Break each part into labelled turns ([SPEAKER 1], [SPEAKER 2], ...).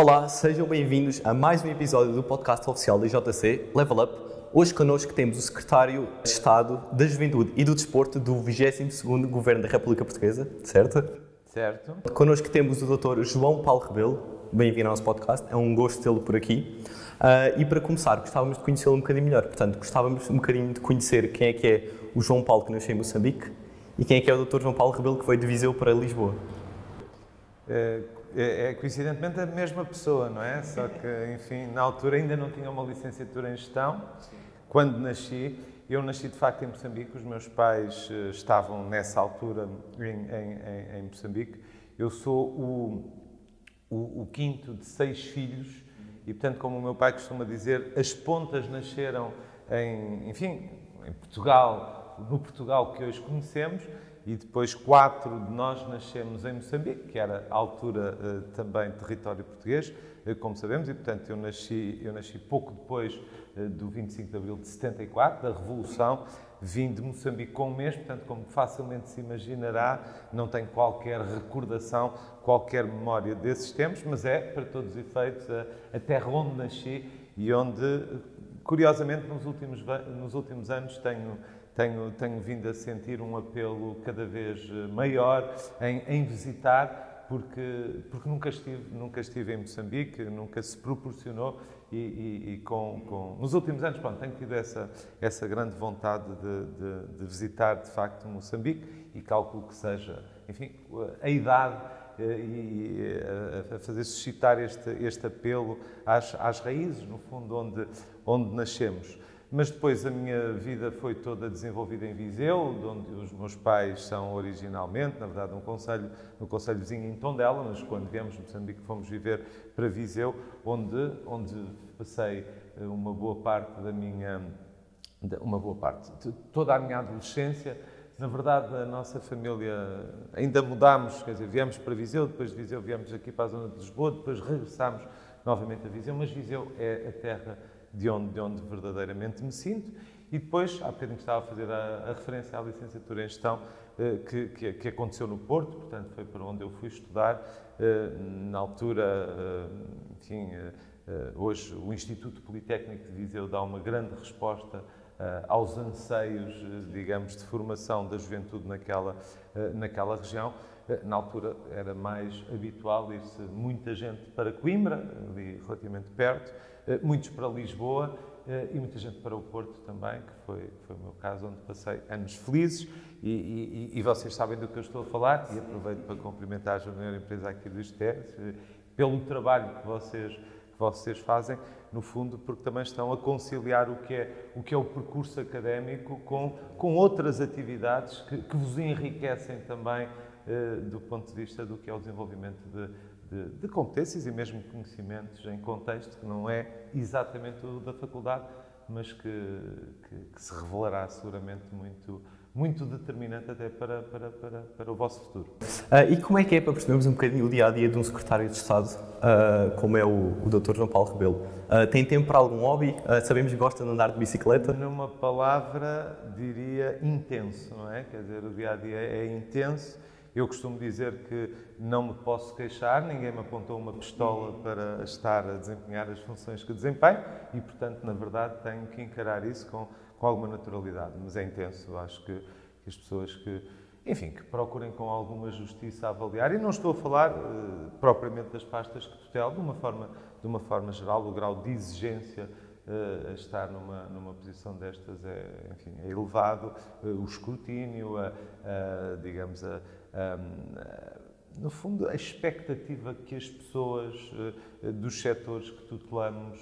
[SPEAKER 1] Olá, sejam bem-vindos a mais um episódio do podcast oficial da JC Level Up. Hoje connosco temos o Secretário de Estado da Juventude e do Desporto do 22º Governo da República Portuguesa, certo?
[SPEAKER 2] Certo.
[SPEAKER 1] Connosco temos o Dr. João Paulo Rebelo. Bem-vindo ao nosso podcast, é um gosto tê-lo por aqui. Uh, e para começar, gostávamos de conhecê-lo um bocadinho melhor. Portanto, gostávamos um bocadinho de conhecer quem é que é o João Paulo que nasceu em Moçambique e quem é que é o Dr. João Paulo Rebelo que foi de Viseu para Lisboa.
[SPEAKER 2] É, é, é, coincidentemente a mesma pessoa, não é? Só que, enfim, na altura ainda não tinha uma licenciatura em gestão. Quando nasci, eu nasci de facto em Moçambique, os meus pais uh, estavam nessa altura em, em, em, Moçambique. Eu sou o, o, o, quinto de seis filhos e, portanto, como o meu pai costuma dizer, as pontas nasceram em, enfim, em Portugal, no Portugal que hoje conhecemos, e depois quatro de nós nascemos em Moçambique, que era à altura uh, também território português, uh, como sabemos, e portanto eu nasci, eu nasci pouco depois uh, do 25 de Abril de 74, da Revolução, vim de Moçambique com um mês, portanto, como facilmente se imaginará, não tenho qualquer recordação, qualquer memória desses tempos, mas é, para todos os efeitos, a, a terra onde nasci e onde, curiosamente, nos últimos, nos últimos anos tenho tenho, tenho vindo a sentir um apelo cada vez eh, maior em, em visitar, porque, porque nunca, estive, nunca estive em Moçambique, nunca se proporcionou e, e, e com, com, nos últimos anos pronto, tenho tido essa, essa grande vontade de, de, de, visitar de facto Moçambique e calculo que seja, enfim, a idade eh, e eh, a fazer suscitar este, este apelo às, às raízes, no fundo, onde, onde nascemos. Mas depois a minha vida foi toda desenvolvida em Viseu, de onde os meus pais são originalmente, na verdade, um conselho, no conselho vizinho em Tondela, mas quando viemos de Moçambique fomos viver para Viseu, onde, onde passei eh, uma boa parte da minha, uma boa parte, toda a minha adolescência. Na verdade, a nossa família ainda mudámos, quer dizer, viemos para Viseu, depois de Viseu viemos aqui para a zona de Lisboa, depois regressámos novamente a Viseu, mas Viseu é a terra de onde, de onde verdadeiramente me sinto. E depois, há bocadinho estava a fazer a, a referência à licenciatura em gestão eh, que, que, que, aconteceu no Porto, portanto foi para onde eu fui estudar. Eh, na altura, eh, enfim, hoje o Instituto Politécnico de Viseu dá uma grande resposta aos anseios, digamos, de formação da juventude naquela, naquela região. Na altura era mais habitual ir-se muita gente para Coimbra, ali relativamente perto, muitos para Lisboa eh, e muita gente para o Porto também, que foi, foi o meu caso, onde passei anos felizes. E, e, e vocês sabem do que eu estou a falar, e aproveito para cumprimentar a Júnior Empresa aqui do ISTES, eh, pelo trabalho que vocês, que vocês fazem, no fundo, porque também estão a conciliar o que é o, que é o percurso académico com, com outras atividades que, que vos enriquecem também do ponto de vista do que é o desenvolvimento de, de, de, competências e mesmo conhecimentos em contexto que não é exatamente o da faculdade, mas que, que, que se revelará seguramente muito, muito determinante até para, para, para, para o vosso futuro.
[SPEAKER 1] Uh, e como é que é para percebermos um bocadinho o dia a dia de um secretário de Estado, uh, como é o, o Dr. João Paulo Rebelo? Uh, tem tempo para algum hobby? sabemos que gosta de andar de bicicleta?
[SPEAKER 2] Numa palavra, diria intenso, não é? Quer dizer, o dia a dia é intenso eu costumo dizer que não me posso queixar, ninguém me apontou uma pistola para estar a desempenhar as funções que desempenho e, portanto, na verdade, tenho que encarar isso com, com alguma naturalidade. Mas é intenso, acho que, que as pessoas que, enfim, que procurem com alguma justiça avaliar, e não estou a falar uh, propriamente das pastas que tutelo, de uma forma, de uma forma geral, o grau de exigência uh, estar numa, numa posição destas é, enfim, é elevado, uh, o escrutínio, a, a digamos, a, no fundo, a expectativa que as pessoas eh, dos setores que tutelamos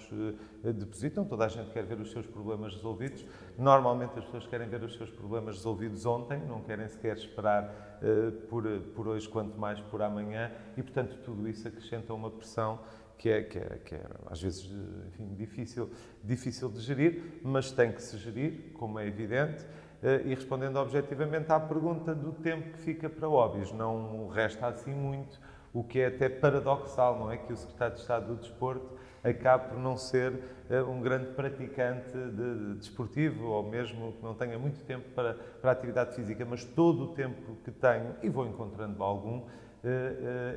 [SPEAKER 2] eh, depositam. Toda a gente quer ver os seus problemas resolvidos. Normalmente as pessoas querem ver os seus problemas resolvidos ontem, não querem sequer esperar eh, por, por hoje, quanto mais por amanhã, e portanto tudo isso acrescenta uma pressão que é, que é, que é às vezes enfim, difícil, difícil de gerir, mas tem que se gerir, como é evidente. Eh, e respondendo objetivamente à pergunta do tempo que fica para hobbies. Não resta assim muito, o que é até paradoxal, não é? Que o Secretário de Estado do Desporto acabe por não ser uh, um grande praticante de, de desportivo ou mesmo que não tenha muito tempo para, para a atividade física, mas todo o tempo que tenho, e vou encontrando algum, uh,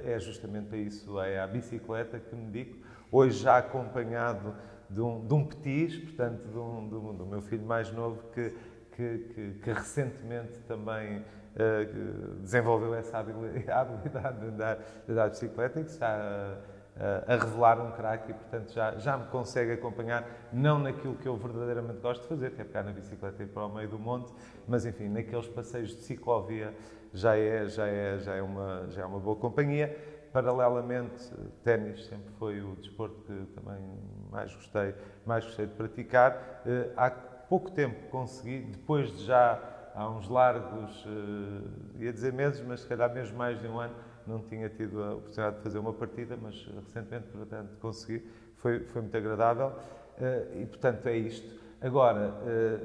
[SPEAKER 2] é justamente para isso, é a bicicleta que me dedico. Hoje já acompanhado de um, de um petis, portanto, de de um, do meu filho mais novo, que, que, que, que recentemente também uh, desenvolveu essa habilidade de andar, de andar de bicicleta e que está a, a revelar um craque e, portanto, já, já me consegue acompanhar, não naquilo que eu verdadeiramente gosto de fazer, que é pegar na bicicleta e ir para o meio do monte, mas, enfim, naqueles passeios de ciclovia já é, já é, já é, uma, já é uma boa companhia. Paralelamente, ténis sempre foi o desporto que também mais gostei, mais gostei de praticar. Eh, há pouco tempo consegui, depois de já há uns largos, eh, ia dizer meses, mas se calhar mesmo mais de um ano, não tinha tido a oportunidade de fazer uma partida, mas recentemente, portanto, consegui. Foi, foi muito agradável eh, e, portanto, é isto. Agora,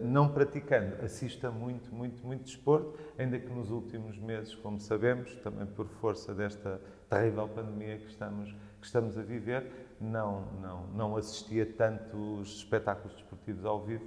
[SPEAKER 2] não praticando, assista muito, muito, muito desporto, ainda que nos últimos meses, como sabemos, também por força desta terrível pandemia que estamos, que estamos a viver, não, não, não assistia tantos espetáculos desportivos ao vivo,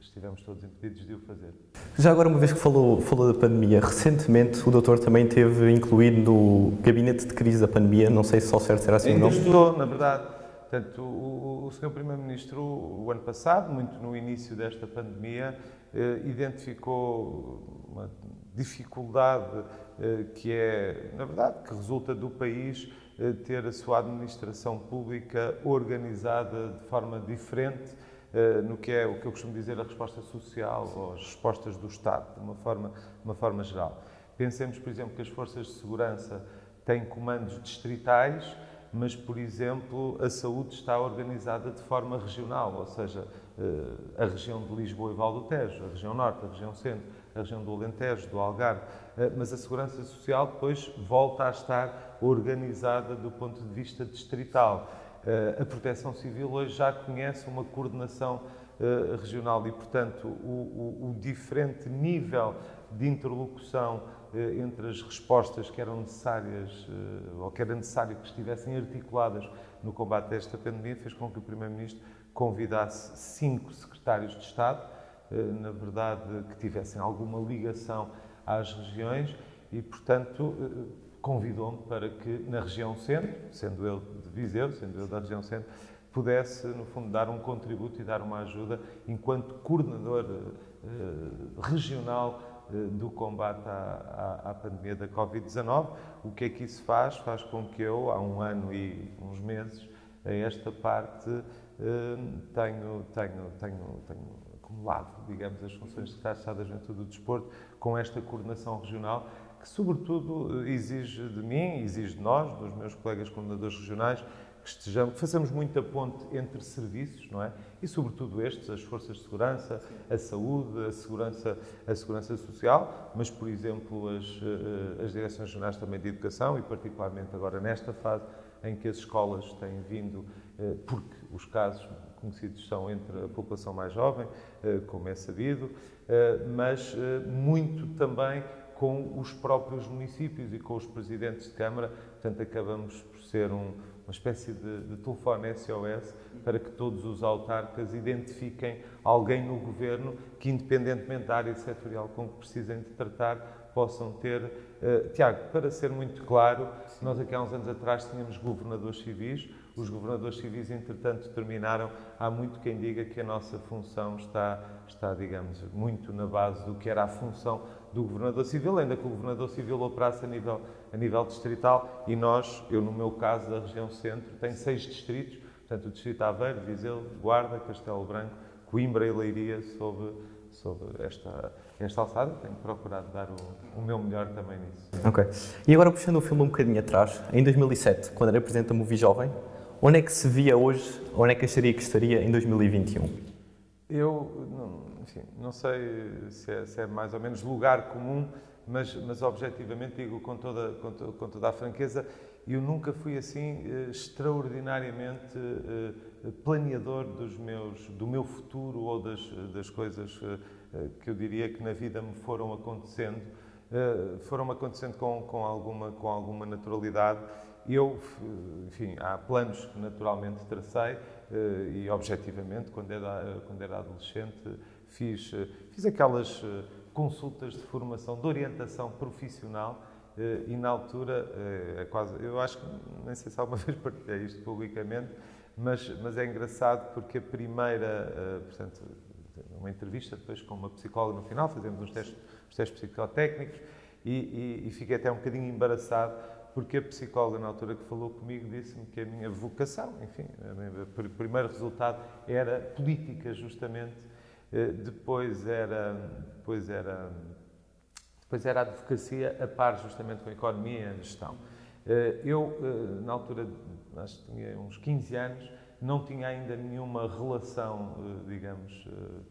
[SPEAKER 2] estivemos todos impedidos de o fazer.
[SPEAKER 1] Já agora, uma vez que falou, falou da pandemia, recentemente o doutor também teve incluído no gabinete de crise da pandemia, não sei se só certo será assim
[SPEAKER 2] ou não.
[SPEAKER 1] estou,
[SPEAKER 2] na verdade. Portanto, o, o, Sr. Primeiro-Ministro, o ano passado, muito no início desta pandemia, eh, identificou uma dificuldade eh, que é, na verdade, que resulta do país eh, ter a sua administração pública organizada de forma diferente no que é o que eu costumo dizer a resposta social ou as respostas do Estado, de uma forma, de uma forma geral. Pensemos, por exemplo, que as forças de segurança têm comandos distritais, mas, por exemplo, a saúde está organizada de forma regional, ou seja, a região de Lisboa e Val do Tejo, a região norte, a região centro, a região do Alentejo, do Algarve, mas a segurança social depois volta a estar organizada do ponto de vista distrital. Eh, a Proteção Civil hoje já conhece uma coordenação eh, regional e, portanto, o, o, o diferente nível de interlocução eh, entre as respostas que eram necessárias ou que era necessário que estivessem articuladas no combate a esta pandemia fez com que o Primeiro-Ministro convidasse cinco secretários de Estado, na verdade, que tivessem alguma ligação às regiões e, portanto, convidou-me para que, na região centro, sendo eu de Viseu, sendo eu da região centro, pudesse, no fundo, dar um contributo e dar uma ajuda enquanto coordenador eh, regional eh, do combate à, à, à pandemia da Covid-19. O que é que isso faz? Faz com que eu, há um ano e uns meses, a esta parte, eh, tenho, tenho, tenho, tenho acumulado, digamos, as funções de Secretário de Estado da Juventude do Desporto com esta coordenação regional que, sobretudo, exige de mim, exige de nós, dos meus colegas coordenadores regionais, que estejamos, façamos muita ponte entre serviços, não é? E, sobretudo, estes, as forças de segurança, a saúde, a segurança, a segurança social, mas, por exemplo, as, eh, as direções regionais também de educação e, particularmente, agora nesta fase em que as escolas têm vindo, eh, porque os casos conhecidos são entre a população mais jovem, eh, como é sabido, mas muito também com os próprios municípios e com os presidentes de Câmara. Portanto, acabamos por ser um, uma espécie de, de telefone SOS para que todos os autarcas identifiquem alguém no governo que, independentemente da área setorial com que precisem de tratar, possam ter. Uh, Tiago, para ser muito claro, nós aqui há uns anos atrás tínhamos governadores civis. Os governadores civis, entretanto, terminaram. Há muito quem diga que a nossa função está, está digamos, muito na base do que era a função do Governador Civil, ainda que o Governador Civil operasse a nível, a nível distrital e nós, eu no meu caso da região centro, tenho seis distritos, portanto o Distrito Aveiro, Viseu, Guarda, Castelo Branco, Coimbra e Leiria sob, sob esta, esta alçada. Tenho procurado dar o, o, meu melhor também nisso.
[SPEAKER 1] Ok. E agora puxando o filme um bocadinho atrás, em 2007, quando era Presidente da Movi Jovem, onde é que se via hoje, onde é que acharia que estaria em 2021?
[SPEAKER 2] Eu não, enfim, não sei se é, se é, mais ou menos lugar comum, mas, mas objetivamente digo com toda, com, to, com toda a franqueza, eu nunca fui assim eh, extraordinariamente eh, planeador dos meus, do meu futuro ou das, das coisas eh, que eu diria que na vida me foram acontecendo. foram acontecendo com, com, alguma, com alguma naturalidade. Eu, enfim, há planos que naturalmente tracei e, objetivamente, quando era, quando era adolescente, fiz, fiz aquelas consultas de formação, de orientação profissional e na altura, é quase, eu acho que, nem sei se alguma vez partilhei isto publicamente, mas, mas é engraçado porque a primeira, portanto, uma entrevista depois com uma psicóloga no final, fazemos uns testes, uns testes psicotécnicos e, e, e fiquei até um bocadinho embaraçado porque a psicóloga na altura que falou comigo disse-me que a minha vocação, enfim, o primeiro resultado era política justamente, eh, depois era, depois era, depois era a advocacia a par justamente com a economia e a gestão. Eh, eu, eh, na altura, acho que tinha uns 15 anos, não tinha ainda nenhuma relação, digamos,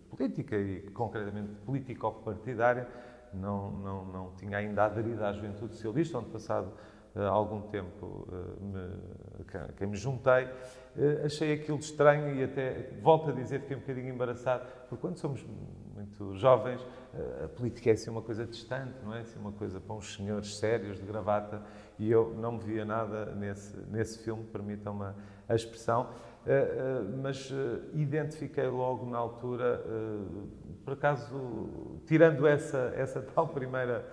[SPEAKER 2] política e concretamente político-partidária, não, não, não tinha ainda aderido à Juventude Socialista, onde passado há algum tempo me, quem me juntei, achei aquilo estranho e até, volto a dizer, fiquei um bocadinho embaraçado, porque quando somos muito jovens, a política é assim uma coisa distante, não é? Assim uma coisa para uns senhores sérios de gravata e eu não me via nada nesse, nesse filme, permitam-me a expressão, mas identifiquei logo na altura, por acaso, tirando essa, essa tal primeira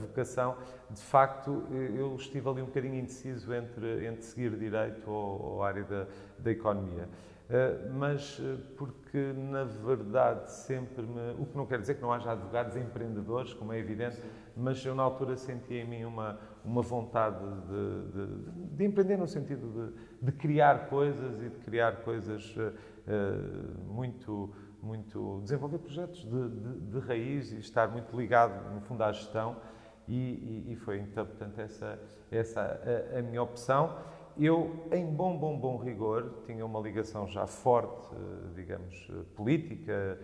[SPEAKER 2] vocação, de facto, eu estive ali um bocadinho indeciso entre, entre seguir direito ou, ou área da, da economia. Uh, mas porque, na verdade, sempre me. O que não quer dizer que não haja advogados empreendedores, como é evidente, mas eu, na altura, senti em mim uma, uma vontade de, de, de empreender no sentido de, de, criar coisas e de criar coisas uh, muito muito desenvolver projetos de, de, de, raiz e estar muito ligado, no fundo, à gestão. E, e, e foi, então, portanto, essa, essa a, a, minha opção. Eu, em bom, bom, bom rigor, tinha uma ligação já forte, digamos, política,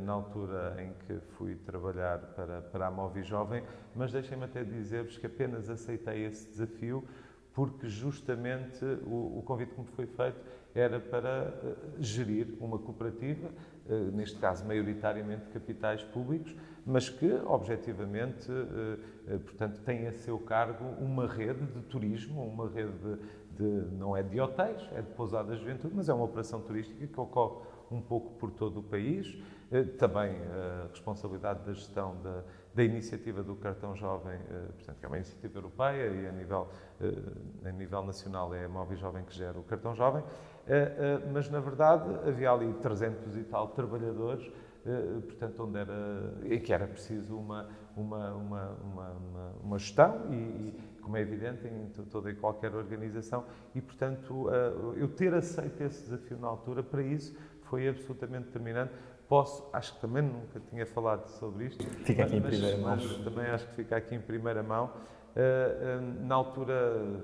[SPEAKER 2] na altura em que fui trabalhar para, para a Movi Jovem, mas deixem-me até dizer-vos que apenas aceitei esse desafio porque justamente o, o convite que me foi feito era para gerir uma cooperativa eh, neste caso maioritariamente capitais públicos, mas que objetivamente, eh, eh, portanto, tem a seu cargo uma rede de turismo, uma rede de, de, não é de hotéis, é de pousadas de juventude, mas é uma operação turística que ocorre um pouco por todo o país. Também a responsabilidade da gestão da, da iniciativa do Cartão Jovem, portanto, que é uma iniciativa europeia e a nível, a nível nacional é a Móvel Jovem que gera o Cartão Jovem. Eh, eh, mas na verdade havia ali 300 e tal trabalhadores, eh, portanto, onde era, em que era preciso uma, uma, uma, uma, uma gestão e, e, como é evidente, em toda e qualquer organização, e portanto eu ter aceito esse desafio na altura, para isso, foi absolutamente determinante. Posso, acho que também nunca tinha falado sobre isto.
[SPEAKER 1] Fica aqui mas, em primeira mão.
[SPEAKER 2] Mas também acho que fica aqui em primeira mão. na altura,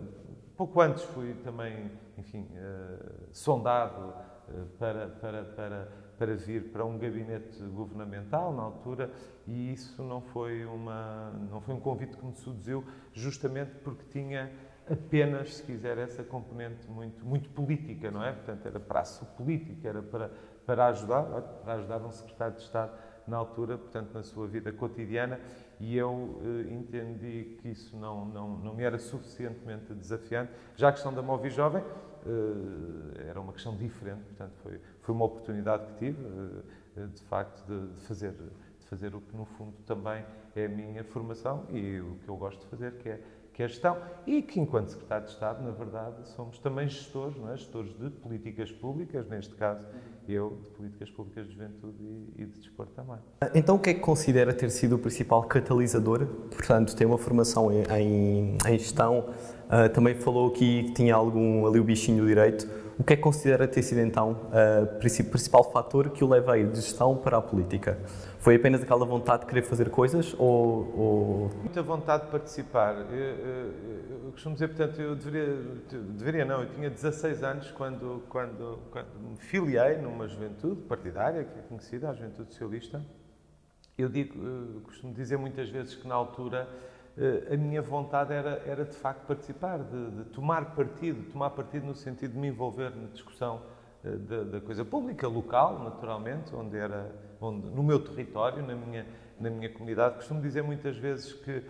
[SPEAKER 2] pouco antes fui também enfim, uh, sondado uh, para, para, para, para vir para um gabinete governamental na altura e isso não foi, uma, não foi um convite que me seduziu justamente porque tinha apenas, se quiser, essa componente muito, muito política, não é? Portanto, era para a política, era para, para ajudar, para ajudar um secretário de Estado na altura, portanto, na sua vida cotidiana, e eu eh, entendi que isso não, não, não me era suficientemente desafiante. Já a questão da Movi Jovem eh, era uma questão diferente, portanto, foi, foi uma oportunidade que tive, eh, de facto, de, de, fazer, de fazer o que, no fundo, também é a minha formação e o que eu gosto de fazer, que é que é a gestão, e que, enquanto Secretário de Estado, na verdade, somos também gestores, não é? gestores de políticas públicas, neste caso, eu de políticas públicas de juventude e, de desporto também.
[SPEAKER 1] Então, o que é que considera ter sido o principal catalisador? Portanto, tem uma formação em, em, em gestão, uh, também falou aqui que tinha algum ali o bichinho direito. O que é que considera ter sido então o principal fator que o leva a ir de gestão para a política? Foi apenas aquela vontade de querer fazer coisas ou. ou...
[SPEAKER 2] Muita vontade de participar. Eu, eu, eu, costumo dizer, portanto, eu deveria, deveria não, eu tinha 16 anos quando, quando, quando me filiei numa juventude partidária, que é conhecida, a Juventude Socialista. Eu digo, eu costumo dizer muitas vezes que na altura eh, a minha vontade era, era de facto participar, de, de, tomar partido, tomar partido no sentido de me envolver na discussão eh, da, da coisa pública, local, naturalmente, onde era, onde, no meu território, na minha, na minha comunidade. Costumo dizer muitas vezes que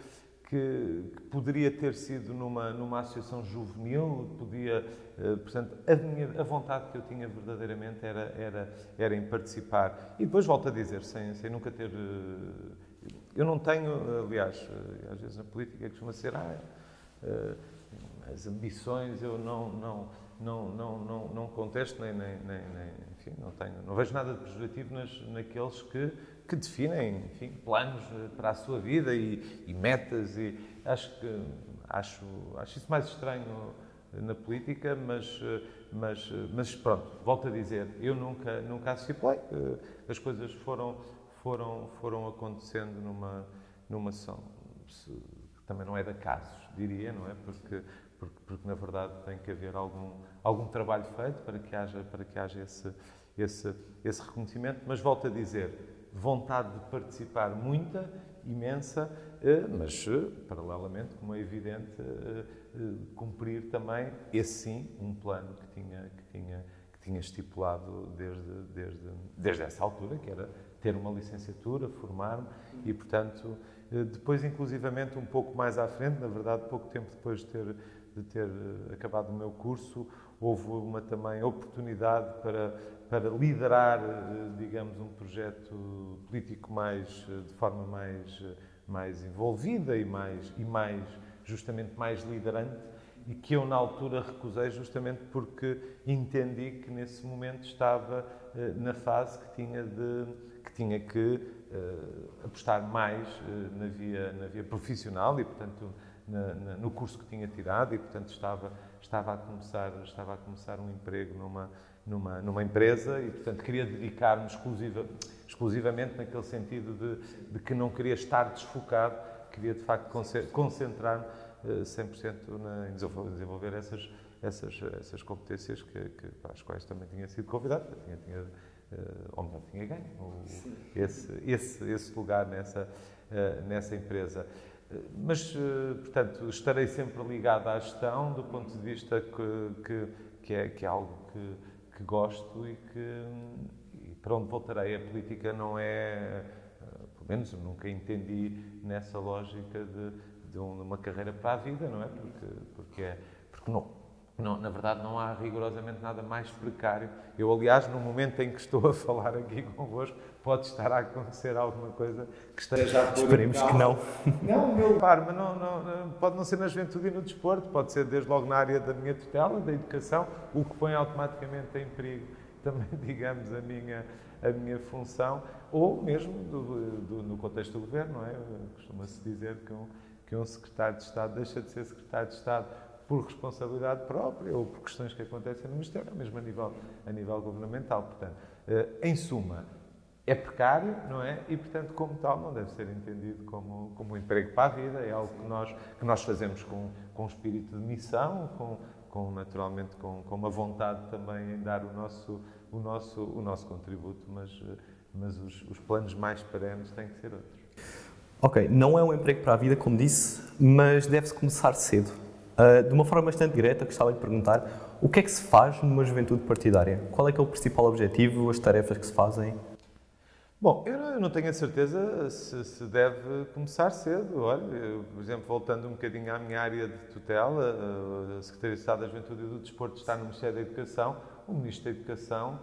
[SPEAKER 2] que, que, poderia ter sido numa, numa associação juvenil, podia, uh, portanto, a, minha, a vontade que eu tinha verdadeiramente era, era, era em participar. E depois volto a dizer, sem, sem nunca ter. Uh, eu não tenho, aliás, uh, às vezes na política costuma ser, ah, as ambições eu não, não, não, não, não, não contesto, nem, nem, nem, nem, enfim, não, tenho, não vejo nada de pejorativo nas, naqueles que que definem enfim, planos eh, para a sua vida e, e, metas e acho que acho acho isso mais estranho na política mas eh, mas mas pronto volto a dizer eu nunca nunca assistipei as coisas foram foram foram acontecendo numa numa são também não é de acasos diria não é? Porque porque, porque na verdade tem que haver algum algum trabalho feito para que haja para que haja esse esse esse reconhecimento mas volto a dizer vontade de participar muita, imensa, eh, mas eh, paralelamente, como é evidente, eh, cumprir também esse sim um plano que tinha que tinha que tinha estipulado desde desde desde essa altura, que era ter uma licenciatura, formar-me e, portanto, depois inclusivamente um pouco mais à frente, na verdade, pouco tempo depois de ter de ter acabado o meu curso, houve uma também oportunidade para para liderar, eh, digamos, um projeto político mais eh, de forma mais eh, mais envolvida e mais e mais justamente mais liderante e que eu na altura recusei justamente porque entendi que nesse momento estava na fase que tinha de que tinha que apostar mais na via na via profissional e portanto na, na, no curso que tinha tirado e portanto estava estava a começar estava a começar um emprego numa numa, numa empresa e, portanto, queria dedicar-me exclusiva, exclusivamente naquele sentido de, de, que não queria estar desfocado, queria, de facto, concentrar-me 100% eh, na, em desenvolver essas, essas, essas competências que, que, para as quais também tinha sido convidado, tinha, tinha, eh, ou melhor, tinha ganho esse, esse, esse lugar nessa, eh, nessa empresa. Mas, portanto, estarei sempre ligado à gestão do ponto de vista que, que, que, é, que é algo que, que gosto e que e para onde voltarei. A política não é, eh, pelo menos nunca entendi nessa lógica de, de uma carreira para a vida, não é? Porque, porque, é, porque não, não, na verdade, não há rigorosamente nada mais precário. Eu, aliás, no momento em que estou a falar aqui convosco, pode estar a acontecer alguma coisa que esteja
[SPEAKER 1] Esperemos que não.
[SPEAKER 2] Não, meu par, mas não, não, pode não ser na juventude e no desporto, pode ser desde logo na área da minha tutela, da educação, o que põe automaticamente em perigo também, digamos, a minha, a minha função, ou mesmo do, do, no contexto do governo, não é? Costuma-se dizer que um, que um secretário de Estado deixa de ser secretário de Estado por responsabilidade própria ou por questões que acontecem no Ministério, mesmo a nível, a nível governamental. Portanto, eh, em suma, é precário, não é? E, portanto, como tal, não deve ser entendido como, como um emprego para a vida, é algo que nós, que nós fazemos com, com espírito de missão, com, com naturalmente com, com uma vontade também em dar o nosso, o nosso, o nosso contributo, mas, mas os, os planos mais perenes têm que ser outros.
[SPEAKER 1] Ok, não é um emprego para a vida, como disse, mas deve-se começar cedo. Uh, de uma forma bastante direta, gostava de perguntar o que é que se faz numa juventude partidária? Qual é que é o principal objetivo, as tarefas que se fazem?
[SPEAKER 2] Bom, eu não tenho a certeza se, se deve começar cedo. Olha, eu, por exemplo, voltando um bocadinho à minha área de tutela, a Secretaria de Estado da Juventude e do Desporto está no Ministério da Educação. O Ministro da Educação,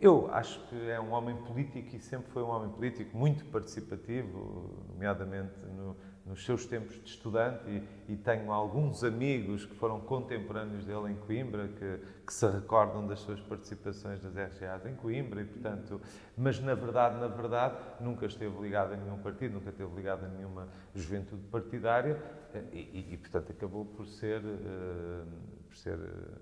[SPEAKER 2] eu acho que é um homem político e sempre foi um homem político muito participativo, nomeadamente no, nos seus tempos de estudante e, e, tenho alguns amigos que foram contemporâneos dele em Coimbra que, que, se recordam das suas participações nas RGAs em Coimbra e portanto mas na verdade na verdade nunca esteve ligado a nenhum partido nunca esteve ligado a nenhuma juventude partidária eh, e, e, e portanto acabou por ser uh, por ser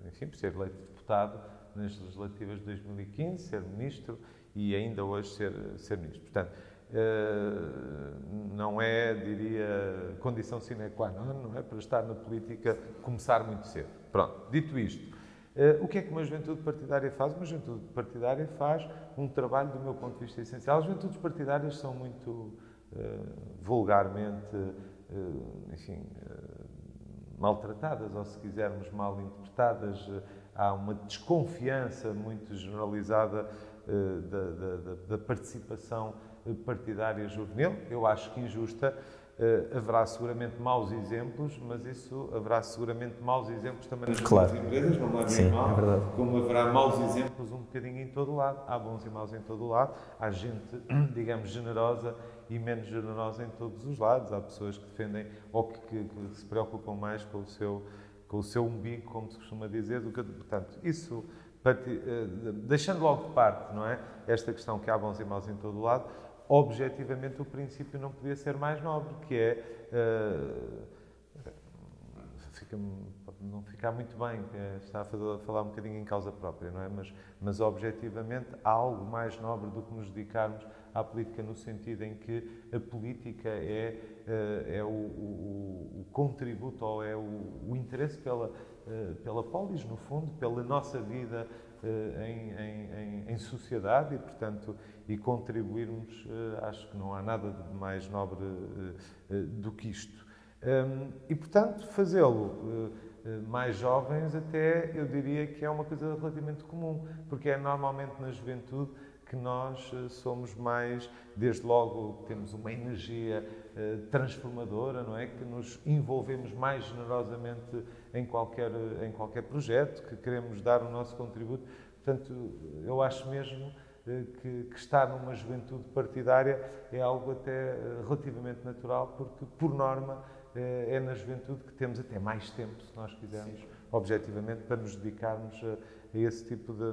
[SPEAKER 2] enfim por ser eleito deputado nas legislativas de 2015 ser ministro e ainda hoje ser ser ministro. Portanto eh, não é, diria, condição sine qua non, não é? Para estar na política, começar muito cedo. Pronto, dito isto, eh, o que é que uma juventude partidária faz? Uma juventude partidária faz um trabalho, do meu ponto de vista, essencial. As juventudes partidárias são muito eh, vulgarmente, enfim, maltratadas, ou se quisermos, mal interpretadas. Há uma desconfiança muito generalizada da, da, da participação partidária juvenil. Eu acho que injusta. Uh, haverá seguramente maus exemplos, mas isso haverá seguramente maus exemplos também nas
[SPEAKER 1] claro.
[SPEAKER 2] empresas, não levem
[SPEAKER 1] Sim,
[SPEAKER 2] mal,
[SPEAKER 1] é verdade.
[SPEAKER 2] como haverá maus exemplos um bocadinho em todo o lado. Há bons e maus em todo o lado, há gente, digamos, generosa e menos generosa em todos os lados. Há pessoas que defendem ou que, que, que se preocupam mais com o seu com o seu umbigo, como se costuma dizer, do que, portanto, isso eh, deixando logo de parte, não é, esta questão que há bons e maus em todo o lado, objetivamente o princípio não podia ser mais nobre, que é uh, fica, não ficar muito bem, é, está a, falar um bocadinho em causa própria, não é? Mas, mas objetivamente há algo mais nobre do que nos dedicarmos à política no sentido em que a política é, eh, é o, o, o contributo ou é o, o interesse pela, eh, pela polis, no fundo, pela nossa vida eh, em, em, em, sociedade e, portanto, e contribuirmos, acho que não há nada de mais nobre do que isto. Hum, e, portanto, fazê-lo mais jovens, até eu diria que é uma coisa relativamente comum, porque é normalmente na juventude que nós eh, somos mais, desde logo, temos uma energia eh, transformadora, não é? Que nos envolvemos mais generosamente em qualquer, em qualquer projeto, que queremos dar o nosso contributo. Portanto, eu acho mesmo eh, que, que, estar numa juventude partidária é algo até relativamente natural, porque, por norma, é na juventude que temos até mais tempo, se nós quisermos, Sim. objetivamente, para nos dedicarmos a, a esse tipo de,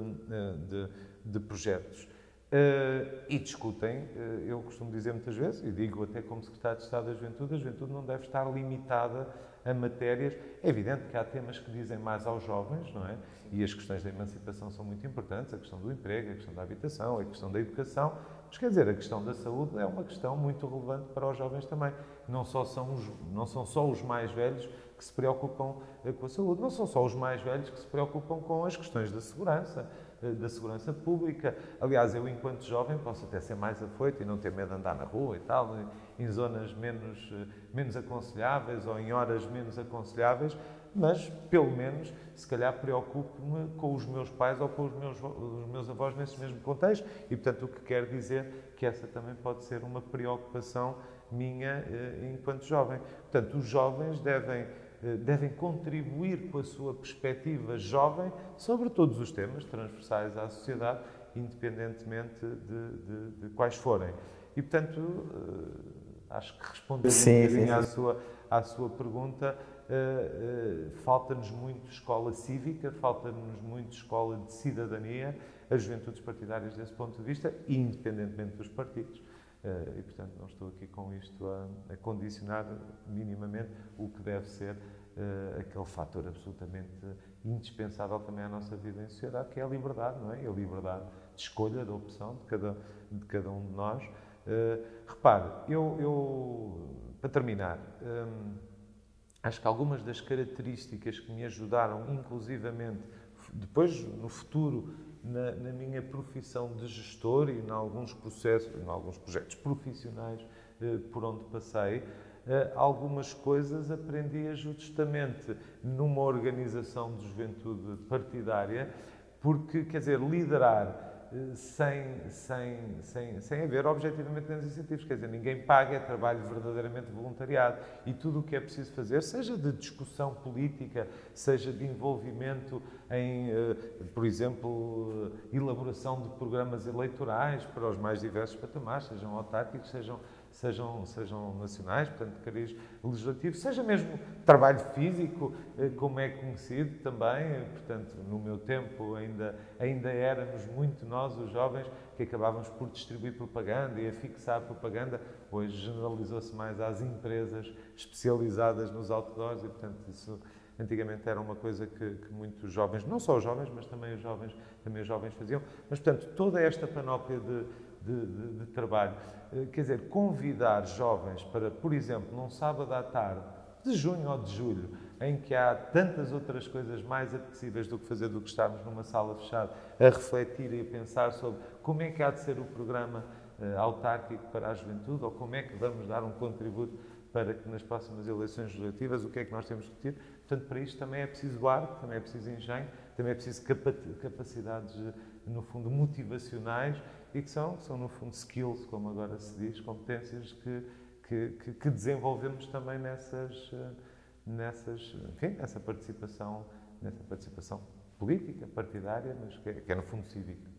[SPEAKER 2] de, de projetos. Uh, e discutem, eu costumo dizer muitas vezes, e digo até como Secretário de Estado da Juventude, a juventude não deve estar limitada a matérias. É evidente que há temas que dizem mais aos jovens, não é? E as questões da emancipação são muito importantes, a questão do emprego, a questão da habitação, a questão da educação. Mas quer dizer, a questão da saúde é uma questão muito relevante para os jovens também. Não, só são, os, não são só os mais velhos que se preocupam uh, com a saúde, não são só os mais velhos que se preocupam com as questões da segurança eh, da segurança pública. Aliás, eu, enquanto jovem, posso até ser mais afoito e não ter medo de andar na rua e tal, em zonas menos, eh, menos aconselháveis ou em horas menos aconselháveis, mas, pelo menos, se calhar preocupo-me com os meus pais ou com os meus, os meus avós nesse mesmo contexto. E, portanto, o que quer dizer que essa também pode ser uma preocupação minha eh, enquanto jovem. Portanto, os jovens devem eh, devem contribuir com a sua perspectiva jovem sobre todos os temas transversais à sociedade, independentemente de, de, de quais forem. E, portanto, eh, acho que respondendo sim, um sim, sim. À, sua, à sua pergunta, uh, uh, falta-nos muito escola cívica, falta-nos muito escola de cidadania, as juventudes partidárias desse ponto de vista, independentemente dos partidos. Uh, e, portanto, não estou aqui com isto a, a condicionar minimamente o que deve ser uh, aquele fator absolutamente indispensável também à nossa vida em sociedade, que é a liberdade, não é? A liberdade de escolha, de opção de cada, de cada um de nós. Uh, repare, eu, eu, para terminar, um, acho que algumas das características que me ajudaram, inclusivamente, depois, no futuro, na, na, minha profissão de gestor e em alguns processos, em alguns projetos profissionais eh, por onde passei, eh, algumas coisas aprendi justamente numa organização de juventude partidária, porque, quer dizer, liderar sem, sem, sem, sem haver objetivamente grandes incentivos. Quer dizer, ninguém paga, é trabalho verdadeiramente voluntariado. E tudo o que é preciso fazer, seja de discussão política, seja de envolvimento em, eh, por exemplo, elaboração de programas eleitorais para os mais diversos patamares, sejam autárquicos, sejam sejam, sejam nacionais, portanto, de cariz legislativo, seja mesmo trabalho físico, eh, como é conhecido também, eh, portanto, no meu tempo ainda, ainda éramos muito nós, os jovens, que acabávamos por distribuir propaganda e a fixar propaganda, hoje generalizou-se mais às empresas especializadas nos outdoors e, portanto, isso antigamente era uma coisa que, que, muitos jovens, não só os jovens, mas também os jovens, também os jovens faziam. Mas, portanto, toda esta panóplia de, de, de, de trabalho. Eh, quer dizer, convidar jovens para, por exemplo, num sábado à tarde, de junho ou de julho, em que há tantas outras coisas mais apetecíveis do que fazer do que estarmos numa sala fechada, a refletir e a pensar sobre como é que há de ser o programa uh, autárquico para a juventude, ou como é que vamos dar um contributo para que nas próximas eleições legislativas, o que é que nós temos que ter. Portanto, para isto também é preciso ar, também é preciso engenho, também é preciso capacidades no fundo, motivacionais e que são, são no fundo, skills, como agora se diz, competências que, que, que, desenvolvemos também nessas, nessas, enfim, nessa participação, nessa participação política, partidária, mas que é, que é no fundo cívica.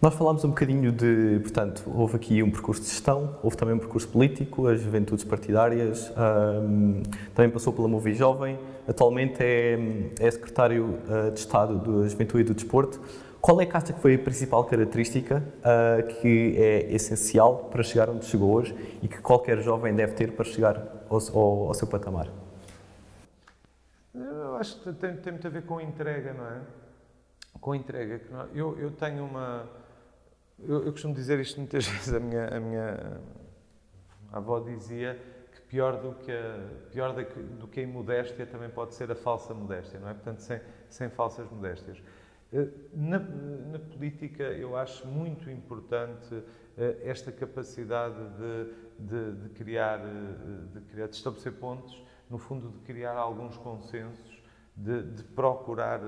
[SPEAKER 1] Nós falámos um bocadinho de, portanto, houve aqui um percurso de gestão, houve também um percurso político, as juventudes partidárias, um, também passou pela Movi Jovem, atualmente é, é secretário uh, de Estado da Juventude e do Desporto. Qual é que acha que foi a principal característica uh, que é essencial para chegar onde chegou hoje e que qualquer jovem deve ter para chegar ao, ao, ao seu patamar?
[SPEAKER 2] Eu acho que tem, tem, muito a ver com entrega, não é? Com entrega. Eu, eu tenho uma eu, eu, costumo dizer isto muitas vezes, a minha, a minha avó dizia que pior do que a, pior do que a imodéstia também pode ser a falsa modéstia, não é? Portanto, sem, sem falsas modéstias. Eh, na, na, política, eu acho muito importante eh, esta capacidade de, de, de, criar, eh, de criar, de estabelecer pontos, no fundo, de criar alguns consensos de, de, procurar,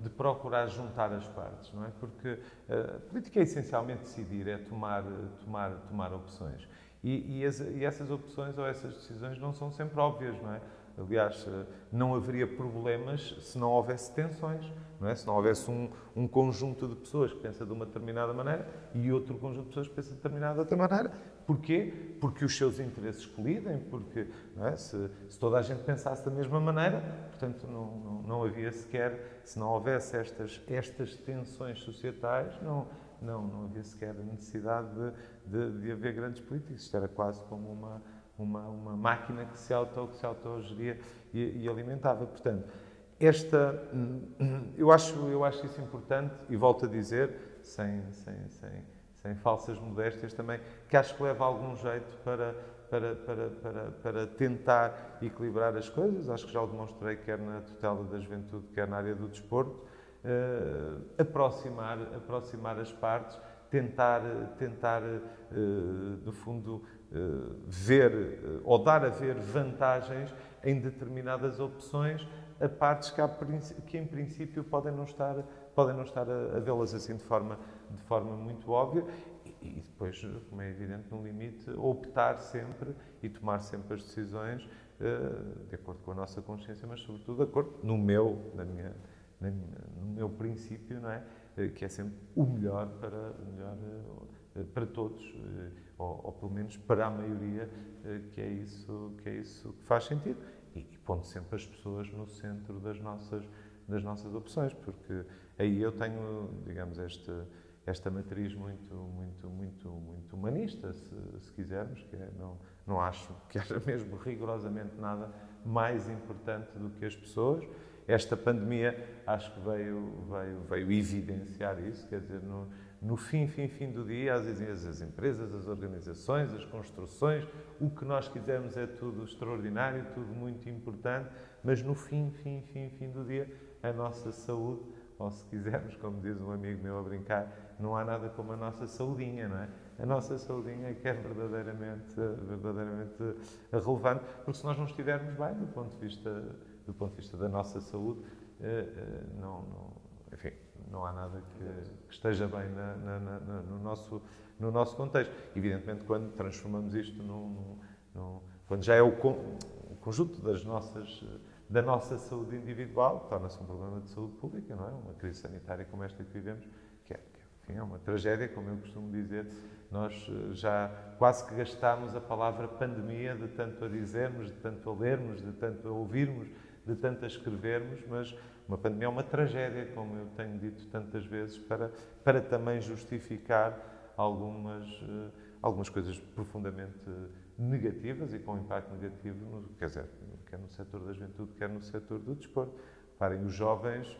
[SPEAKER 2] de procurar juntar as partes, não é? Porque a política é essencialmente decidir, é tomar, tomar, tomar opções. E, e, as, e essas opções ou essas decisões não são sempre óbvias, não é? Aliás, eh, não haveria problemas se não houvesse tensões, não é? Se não houvesse um, um conjunto de pessoas que pensa de uma determinada maneira e outro conjunto de pessoas que pensa de determinada outra maneira. Porquê? Porque os seus interesses colidem, porque é? se, se, toda a gente pensasse da mesma maneira, portanto, não, não, não havia sequer, se não houvesse estas, estas tensões societais, não, não, não havia sequer a necessidade de, de, de haver grandes políticos. Isto era quase como uma uma, uma máquina que se, auto, que se autogeria e, e alimentava. Portanto, esta, eu acho, eu acho isso importante e volto a dizer, sem, sem, sem, sem falsas modéstias também, que acho que leva algum jeito para, para, para, para, para tentar equilibrar as coisas. Acho que já o demonstrei, quer na tutela da juventude, quer na área do desporto. Uh, aproximar, aproximar as partes, tentar, tentar uh, no fundo, ver eh, ou dar a ver vantagens em determinadas opções a partes que, há, que em princípio podem não estar podem não estar a, a vê-las assim de forma de forma muito óbvia. E, e, depois como é evidente no limite optar sempre e tomar sempre as decisões uh, de acordo com a nossa consciência mas sobretudo de acordo no meu na minha, na minha no meu princípio não é? Que é sempre o melhor para o melhor para todos ou, ou pelo menos para a maioria, eh, que é isso que, é isso que faz sentido. E, e pondo sempre as pessoas no centro das nossas, das nossas opções, porque aí eu tenho, digamos, este, esta matriz muito, muito, muito, muito humanista, se, se quisermos, que é, não, não acho que haja mesmo rigorosamente nada mais importante do que as pessoas. Esta pandemia acho que veio, veio, veio evidenciar isso, quer dizer, no, no fim, fim, fim do dia, às vezes as empresas, as organizações, as construções, o que nós quisermos é tudo extraordinário, tudo muito importante, mas no fim, fim, fim, fim do dia, a nossa saúde, ou se quisermos, como diz um amigo meu a brincar, não há nada como a nossa saudinha, não é? A nossa saudinha é que é verdadeiramente, verdadeiramente relevante, porque se nós não estivermos bem do ponto de vista, do ponto de vista da nossa saúde, eh, eh, não, não enfim, não há nada que, que esteja bem na, na, na, no, nosso, no nosso contexto. Evidentemente, quando transformamos isto num, num, quando já é o, con, o, conjunto das nossas, da nossa saúde individual, torna-se um problema de saúde pública, não é? Uma crise sanitária como esta que vivemos, que é, que, enfim, é uma tragédia, como eu costumo dizer. Nós eh, já quase que gastámos a palavra pandemia de tanto a dizermos, de tanto a lermos, de tanto a ouvirmos, de tanto a escrevermos, mas uma pandemia é uma tragédia, como eu tenho dito tantas vezes, para, para também justificar algumas, uh, algumas coisas profundamente negativas e com impacto negativo, no, quer dizer, quer no setor da juventude, quer no setor do desporto. Parem, os jovens,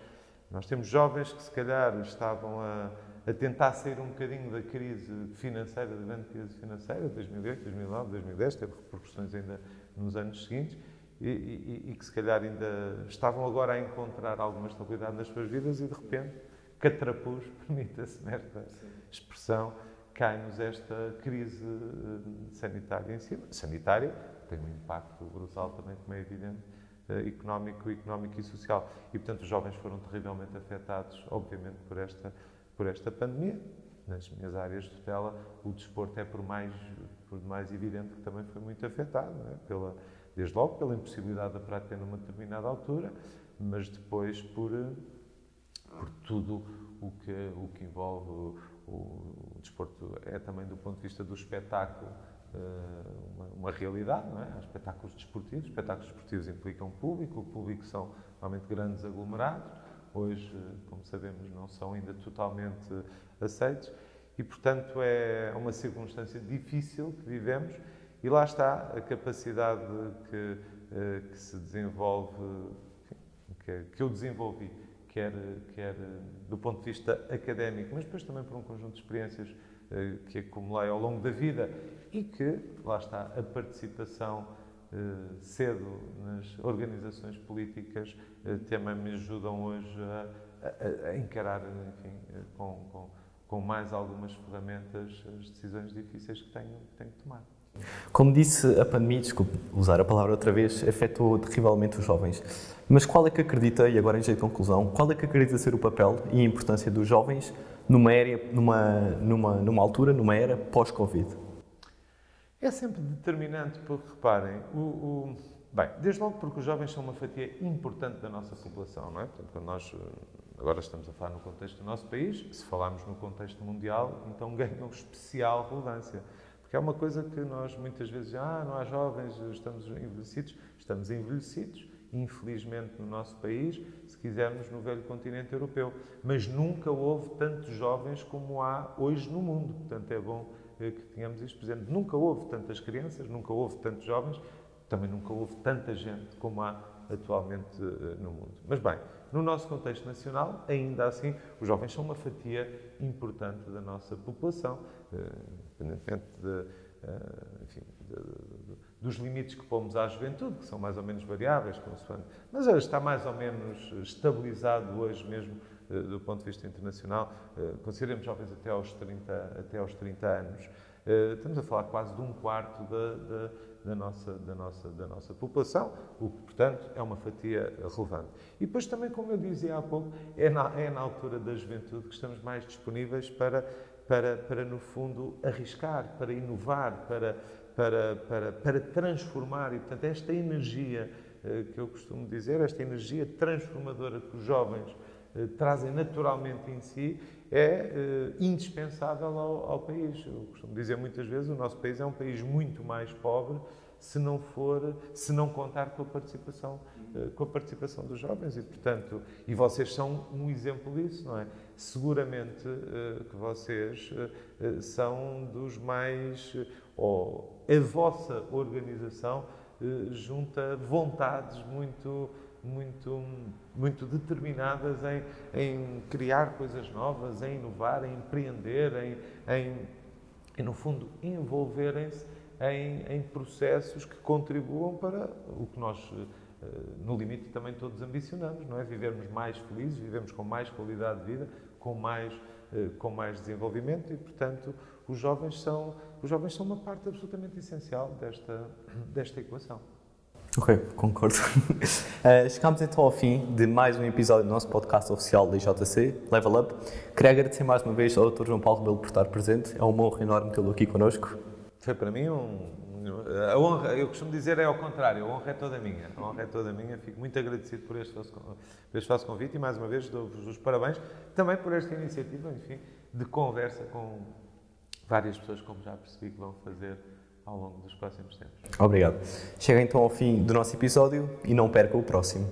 [SPEAKER 2] nós temos jovens que se calhar estavam a, a tentar sair um bocadinho da crise financeira, da grande crise financeira, 2008, 2009, 2010, teve repercussões ainda nos anos seguintes, e, e, e, que se calhar ainda estavam agora a encontrar alguma estabilidade nas suas vidas e de repente, catrapuz, permita-se esta expressão, cai-nos esta crise eh, sanitária em cima. Sanitária tem um impacto brutal também, como é evidente, eh, económico, económico e social. E, portanto, os jovens foram terrivelmente afetados, obviamente, por esta, por esta pandemia. Nas minhas áreas de tutela, o desporto é por mais, por mais evidente que também foi muito afetado, é? pela, desde logo pela impossibilidade da prática numa determinada altura, mas depois por, por tudo o que, o que envolve o, o, desporto, é também do ponto de vista do espetáculo eh, uma, uma, realidade, não é? Há espetáculos desportivos, espetáculos desportivos implicam público, o público são normalmente grandes aglomerados, hoje, como sabemos, não são ainda totalmente aceitos. E, portanto, é uma circunstância difícil que vivemos e lá está a capacidade que, eh, que se desenvolve, que, que eu desenvolvi, quer, quer do ponto de vista académico, mas depois também por um conjunto de experiências eh, que acumulei ao longo da vida e que, lá está, a participação eh, cedo nas organizações políticas também me ajudam hoje a, a, a encarar, enfim, com, com, com, mais algumas ferramentas as decisões difíceis que tenho, tenho que tomar.
[SPEAKER 1] Como disse, a pandemia, desculpe usar a palavra outra vez, afetou terrivelmente os jovens. Mas qual é que acredita, e agora em jeito de conclusão, qual é que acredita ser o papel e a importância dos jovens numa, era, numa, numa, numa altura, numa era pós-Covid?
[SPEAKER 2] É sempre determinante, porque reparem, o, o, bem, desde logo porque os jovens são uma fatia importante da nossa população, não é? Portanto, quando nós agora estamos a falar no contexto do nosso país, se falarmos no contexto mundial, então ganham especial relevância. Porque é uma coisa que nós muitas vezes, ah, não há jovens, estamos envelhecidos, estamos envelhecidos, infelizmente, no nosso país, se quisermos, no velho continente europeu. Mas nunca houve tantos jovens como há hoje no mundo. Portanto, é bom que tenhamos isto presente. Nunca houve tantas crianças, nunca houve tantos jovens, também nunca houve tanta gente como há atualmente eh, no mundo. Mas bem, no nosso contexto nacional, ainda assim, os jovens são uma fatia importante da nossa população, eh, independentemente de, eh, enfim, de, de, dos limites que pomos à juventude, que são mais ou menos variáveis, consoante, mas está mais ou menos estabilizado hoje mesmo eh, do ponto de vista internacional, eh, consideremos jovens até aos 30, até aos 30 anos, eh, estamos a falar quase de um quarto da, da, da, nossa, da, nossa, da nossa população, o que, portanto, é uma fatia relevante. E depois também, como eu dizia há pouco, é na, é na altura da juventude que estamos mais disponíveis para, para, para no fundo, arriscar, para inovar, para, para, para, para transformar. E, portanto, esta energia que eu costumo dizer, esta energia transformadora que os jovens eh, trazem naturalmente em si é uh, indispensável ao, ao, país. Eu costumo dizer muitas vezes o nosso país é um país muito mais pobre se não for, se não contar com a participação, uh, com a participação dos jovens e portanto e vocês são um exemplo disso, não é? Seguramente uh, que vocês são dos mais ou a vossa organização junta vontades muito muito, muito determinadas em, em criar coisas novas, em inovar, em empreender, em, em, em no fundo, envolverem-se em, em processos que contribuam para o que nós eh, no limite também todos ambicionamos, não é? Vivermos mais felizes, vivemos com mais qualidade de vida, com mais, eh, com mais desenvolvimento e, portanto, os jovens são, os jovens são uma parte absolutamente essencial desta, desta equação.
[SPEAKER 1] Ok, concordo. Uh, chegamos então ao fim de mais um episódio do nosso podcast oficial da IJC, Level Up. Queria agradecer mais uma vez ao Dr. João Paulo Rebelo por estar presente. É uma honra enorme tê-lo aqui connosco.
[SPEAKER 2] Foi para mim um. A honra, eu costumo dizer, é ao contrário, a honra é toda minha. A honra é toda minha. Fico muito agradecido por este vosso, por este vosso convite e, mais uma vez, dou-vos os parabéns também por esta iniciativa, enfim, de conversa com várias pessoas, como já percebi, que vão fazer ao longo dos próximos tempos.
[SPEAKER 1] Obrigado. Chega então ao fim do nosso episódio e não perca o próximo.